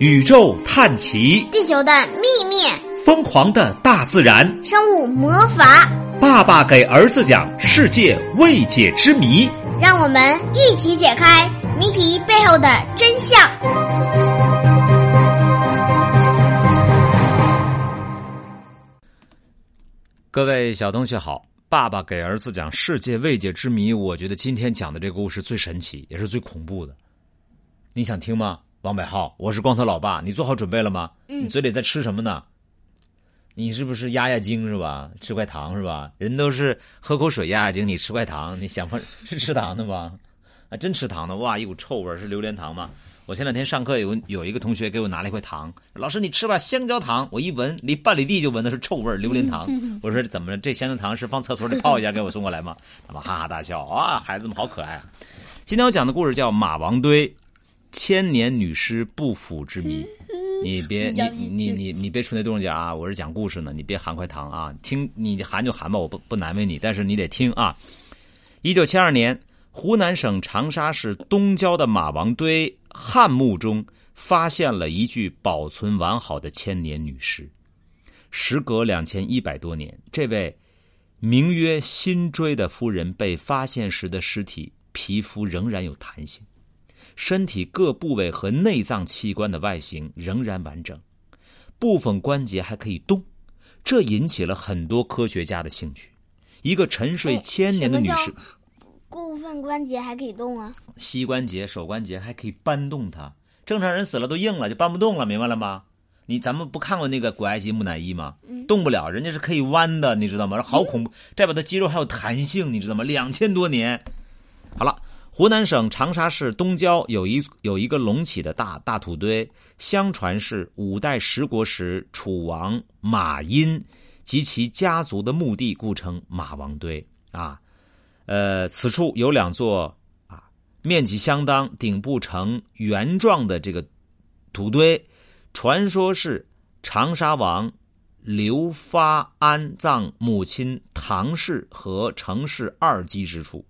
宇宙探奇，地球的秘密，疯狂的大自然，生物魔法。爸爸给儿子讲世界未解之谜，让我们一起解开谜题背后的真相。各位小同学好，爸爸给儿子讲世界未解之谜。我觉得今天讲的这个故事最神奇，也是最恐怖的。你想听吗？王百浩，我是光头老爸，你做好准备了吗？嗯。你嘴里在吃什么呢？你是不是压压惊是吧？吃块糖是吧？人都是喝口水压压惊，你吃块糖，你想不是吃糖的吧？啊，真吃糖的哇！一股臭味是榴莲糖吗？我前两天上课有有一个同学给我拿了一块糖，老师你吃吧，香蕉糖。我一闻，离半里地就闻的是臭味榴莲糖。我说怎么了这香蕉糖是放厕所里泡一下给我送过来吗？他们哈哈大笑啊，孩子们好可爱啊！今天我讲的故事叫马王堆。千年女尸不腐之谜，你别你你你你别出那动静啊！我是讲故事呢，你别含块糖啊！听你含就含吧，我不不难为你，但是你得听啊！一九七二年，湖南省长沙市东郊的马王堆汉墓中发现了一具保存完好的千年女尸。时隔两千一百多年，这位名曰辛追的夫人被发现时的尸体皮肤仍然有弹性。身体各部位和内脏器官的外形仍然完整，部分关节还可以动，这引起了很多科学家的兴趣。一个沉睡千年的女士，部分关节还可以动啊？膝关节、手关节还可以搬动它。正常人死了都硬了，就搬不动了，明白了吗？你咱们不看过那个古埃及木乃伊吗？动不了，人家是可以弯的，你知道吗？好恐怖！代表的肌肉还有弹性，你知道吗？两千多年，好了。湖南省长沙市东郊有一有一个隆起的大大土堆，相传是五代十国时楚王马殷及其家族的墓地，故称马王堆啊。呃，此处有两座啊，面积相当、顶部呈圆状的这个土堆，传说是长沙王刘发安葬母亲唐氏和程氏二姬之处。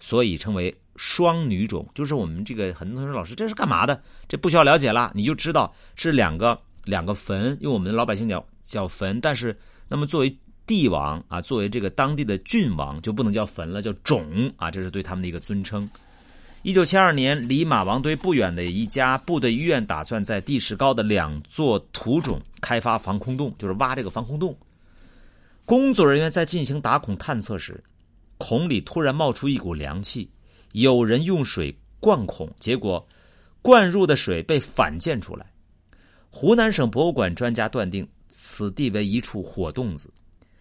所以称为双女冢，就是我们这个很多同学老师这是干嘛的？这不需要了解了，你就知道是两个两个坟，用我们老百姓叫叫坟。但是那么作为帝王啊，作为这个当地的郡王，就不能叫坟了，叫冢啊，这是对他们的一个尊称。一九七二年，离马王堆不远的一家部队医院打算在地势高的两座土冢开发防空洞，就是挖这个防空洞。工作人员在进行打孔探测时。孔里突然冒出一股凉气，有人用水灌孔，结果灌入的水被反溅出来。湖南省博物馆专家断定此地为一处火洞子。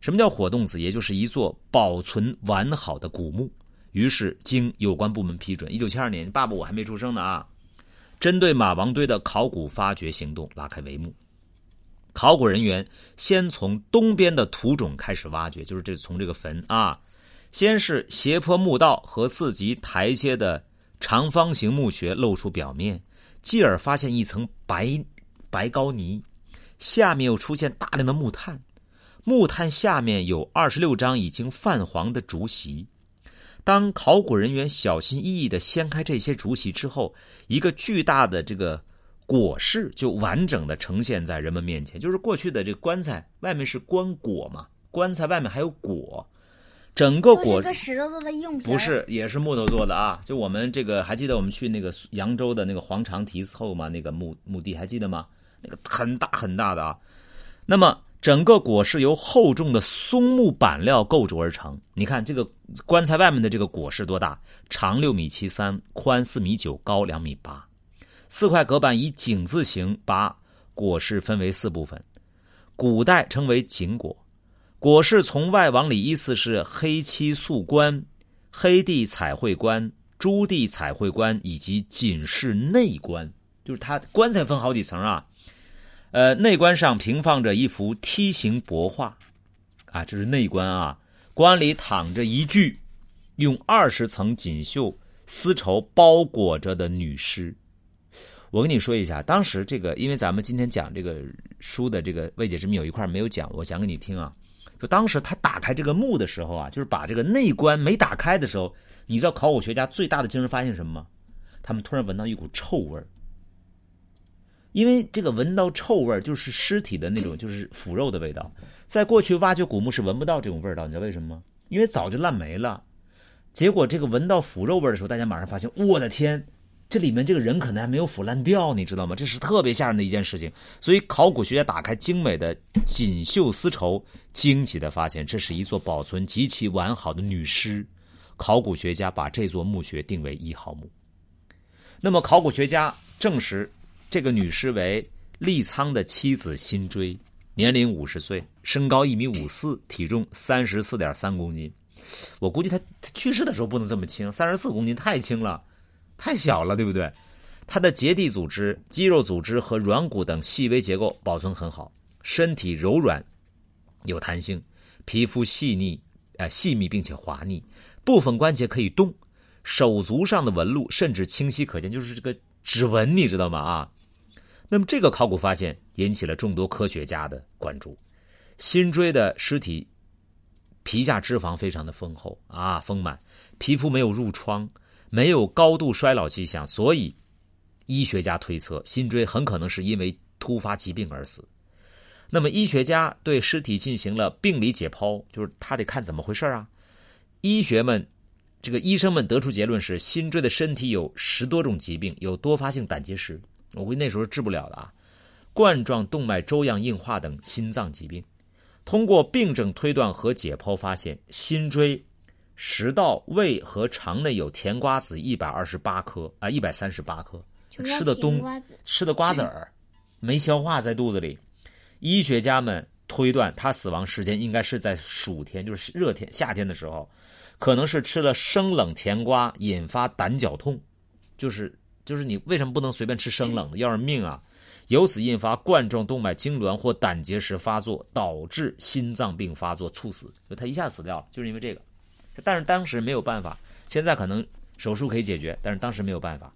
什么叫火洞子？也就是一座保存完好的古墓。于是经有关部门批准，一九七二年，爸爸我还没出生呢啊！针对马王堆的考古发掘行动拉开帷幕。考古人员先从东边的土冢开始挖掘，就是这从这个坟啊。先是斜坡墓道和四级台阶的长方形墓穴露出表面，继而发现一层白白膏泥，下面又出现大量的木炭，木炭下面有二十六张已经泛黄的竹席。当考古人员小心翼翼地掀开这些竹席之后，一个巨大的这个椁室就完整的呈现在人们面前。就是过去的这个棺材外面是棺椁嘛，棺材外面还有椁。整个椁个石头做的硬不是，也是木头做的啊！就我们这个还记得我们去那个扬州的那个黄长堤后吗？那个墓墓地还记得吗？那个很大很大的啊。那么整个椁是由厚重的松木板料构筑而成。你看这个棺材外面的这个椁是多大？长六米七三，宽四米九，高两米八。四块隔板以井字形把椁室分为四部分，古代称为井椁。椁室从外往里依次是黑漆素棺、黑地彩绘棺、朱地彩绘棺以及锦室内棺，就是它棺材分好几层啊。呃，内棺上平放着一幅梯形帛画，啊，这是内棺啊。棺里躺着一具用二十层锦绣丝绸包裹着的女尸。我跟你说一下，当时这个，因为咱们今天讲这个书的这个未解之谜有一块没有讲，我讲给你听啊。就当时他打开这个墓的时候啊，就是把这个内棺没打开的时候，你知道考古学家最大的惊人发现什么吗？他们突然闻到一股臭味因为这个闻到臭味儿就是尸体的那种，就是腐肉的味道。在过去挖掘古墓是闻不到这种味道，你知道为什么吗？因为早就烂没了。结果这个闻到腐肉味儿的时候，大家马上发现，我的天，这里面这个人可能还没有腐烂掉，你知道吗？这是特别吓人的一件事情。所以考古学家打开精美的锦绣丝绸，惊奇的发现，这是一座保存极其完好的女尸。考古学家把这座墓穴定为一号墓。那么，考古学家证实，这个女尸为利苍的妻子辛追，年龄五十岁，身高一米五四，体重三十四点三公斤。我估计她去世的时候不能这么轻，三十四公斤太轻了，太小了，对不对？它的结缔组织、肌肉组织和软骨等细微结构保存很好，身体柔软有弹性，皮肤细腻、呃细密并且滑腻，部分关节可以动。手足上的纹路甚至清晰可见，就是这个指纹，你知道吗？啊，那么这个考古发现引起了众多科学家的关注。辛追的尸体皮下脂肪非常的丰厚啊，丰满，皮肤没有褥疮，没有高度衰老迹象，所以医学家推测辛追很可能是因为突发疾病而死。那么医学家对尸体进行了病理解剖，就是他得看怎么回事啊。医学们。这个医生们得出结论是，辛追的身体有十多种疾病，有多发性胆结石，我估计那时候治不了的啊，冠状动脉粥样硬化等心脏疾病。通过病症推断和解剖发现，辛追食道、胃和肠内有甜瓜子一百二十八颗啊，一百三十八颗，吃的冬吃的瓜子儿，没消化在肚子里。医学家们推断他死亡时间应该是在暑天，就是热天夏天的时候。可能是吃了生冷甜瓜引发胆绞痛，就是就是你为什么不能随便吃生冷的，要人命啊！由此引发冠状动脉痉挛或胆结石发作，导致心脏病发作猝死，就他一下死掉了，就是因为这个。但是当时没有办法，现在可能手术可以解决，但是当时没有办法。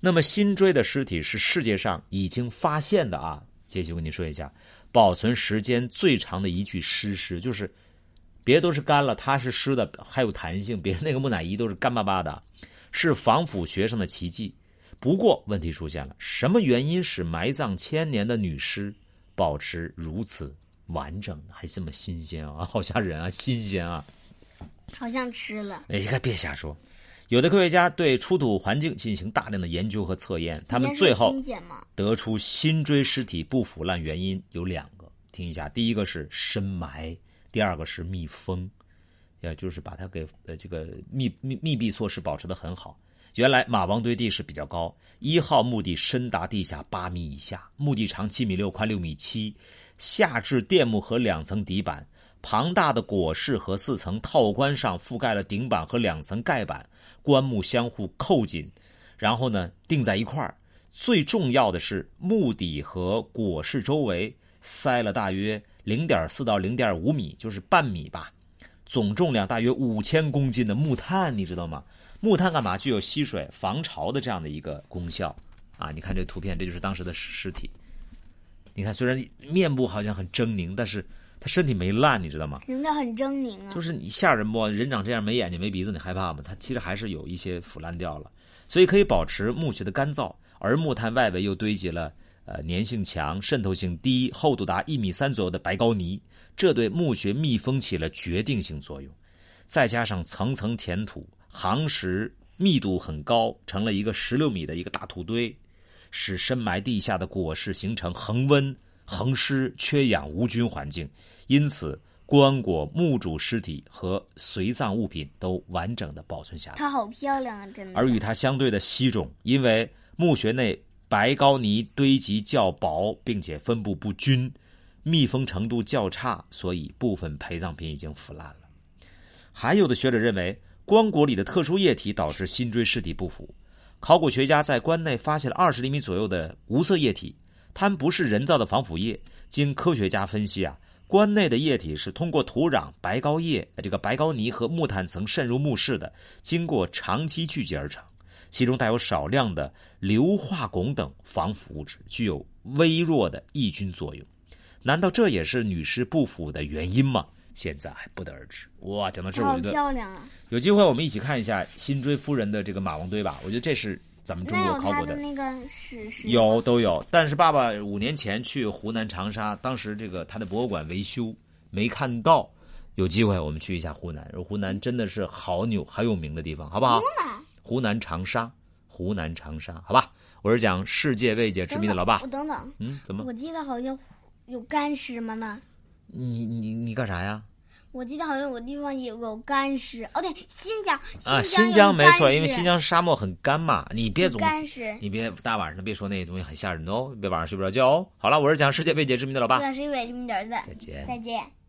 那么辛追的尸体是世界上已经发现的啊，杰西，我跟你说一下，保存时间最长的一具尸尸，就是。别都是干了，它是湿的，还有弹性。别那个木乃伊都是干巴巴的，是防腐学上的奇迹。不过问题出现了，什么原因使埋葬千年的女尸保持如此完整，还这么新鲜啊？好吓人啊，新鲜啊！好像吃了。哎，该别瞎说。有的科学家对出土环境进行大量的研究和测验，他们最后得出新锥尸体不腐烂原因有两个，听一下。第一个是深埋。第二个是密封，也就是把它给呃这个密密密闭措施保持的很好。原来马王堆地势比较高，一号墓地深达地下八米以下，墓地长七米六，宽六米七，下至垫木和两层底板，庞大的椁室和四层套棺上覆盖了顶板和两层盖板，棺木相互扣紧，然后呢钉在一块儿。最重要的是墓底和椁室周围塞了大约。零点四到零点五米，就是半米吧，总重量大约五千公斤的木炭，你知道吗？木炭干嘛？具有吸水、防潮的这样的一个功效啊！你看这图片，这就是当时的尸体。你看，虽然面部好像很狰狞，但是他身体没烂，你知道吗？人家很狰狞啊！就是你吓人不？人长这样没眼睛没鼻子，你害怕吗？他其实还是有一些腐烂掉了，所以可以保持墓穴的干燥，而木炭外围又堆积了。呃，粘性强、渗透性低、厚度达一米三左右的白膏泥，这对墓穴密封起了决定性作用。再加上层层填土，夯实密度很高，成了一个十六米的一个大土堆，使深埋地下的果实形成恒温、恒湿、缺氧、无菌环境。因此，棺椁、墓主尸体和随葬物品都完整的保存下来。它好漂亮啊，真的。而与它相对的稀种，因为墓穴内。白膏泥堆积较薄，并且分布不均，密封程度较差，所以部分陪葬品已经腐烂了。还有的学者认为，棺椁里的特殊液体导致辛追尸体不腐。考古学家在棺内发现了二十厘米左右的无色液体，它们不是人造的防腐液。经科学家分析啊，棺内的液体是通过土壤、白膏液、这个白膏泥和木炭层渗入墓室的，经过长期聚集而成。其中带有少量的硫化汞等防腐物质，具有微弱的抑菌作用。难道这也是女尸不腐的原因吗？现在还不得而知。哇，讲到这，我觉得漂亮啊！有机会我们一起看一下辛追夫人的这个马王堆吧。我觉得这是咱们中国考古的那个史实有都有，但是爸爸五年前去湖南长沙，当时这个他的博物馆维修没看到，有机会我们去一下湖南。湖南真的是好牛好有名的地方，好不好？湖南湖南长沙，湖南长沙，好吧？我是讲世界未解之谜的老爸我。等等，嗯，怎么？我记得好像有干尸吗呢？你你你干啥呀？我记得好像有个地方有个干尸，哦对，新疆，啊，新新疆没错，因为新疆沙漠很干嘛，你别总干尸。你别大晚上别说那些东西很吓人哦，别晚上睡不着觉哦。好了，我是讲世界未解之谜的老爸我，是未解之谜的儿子，再见。再见。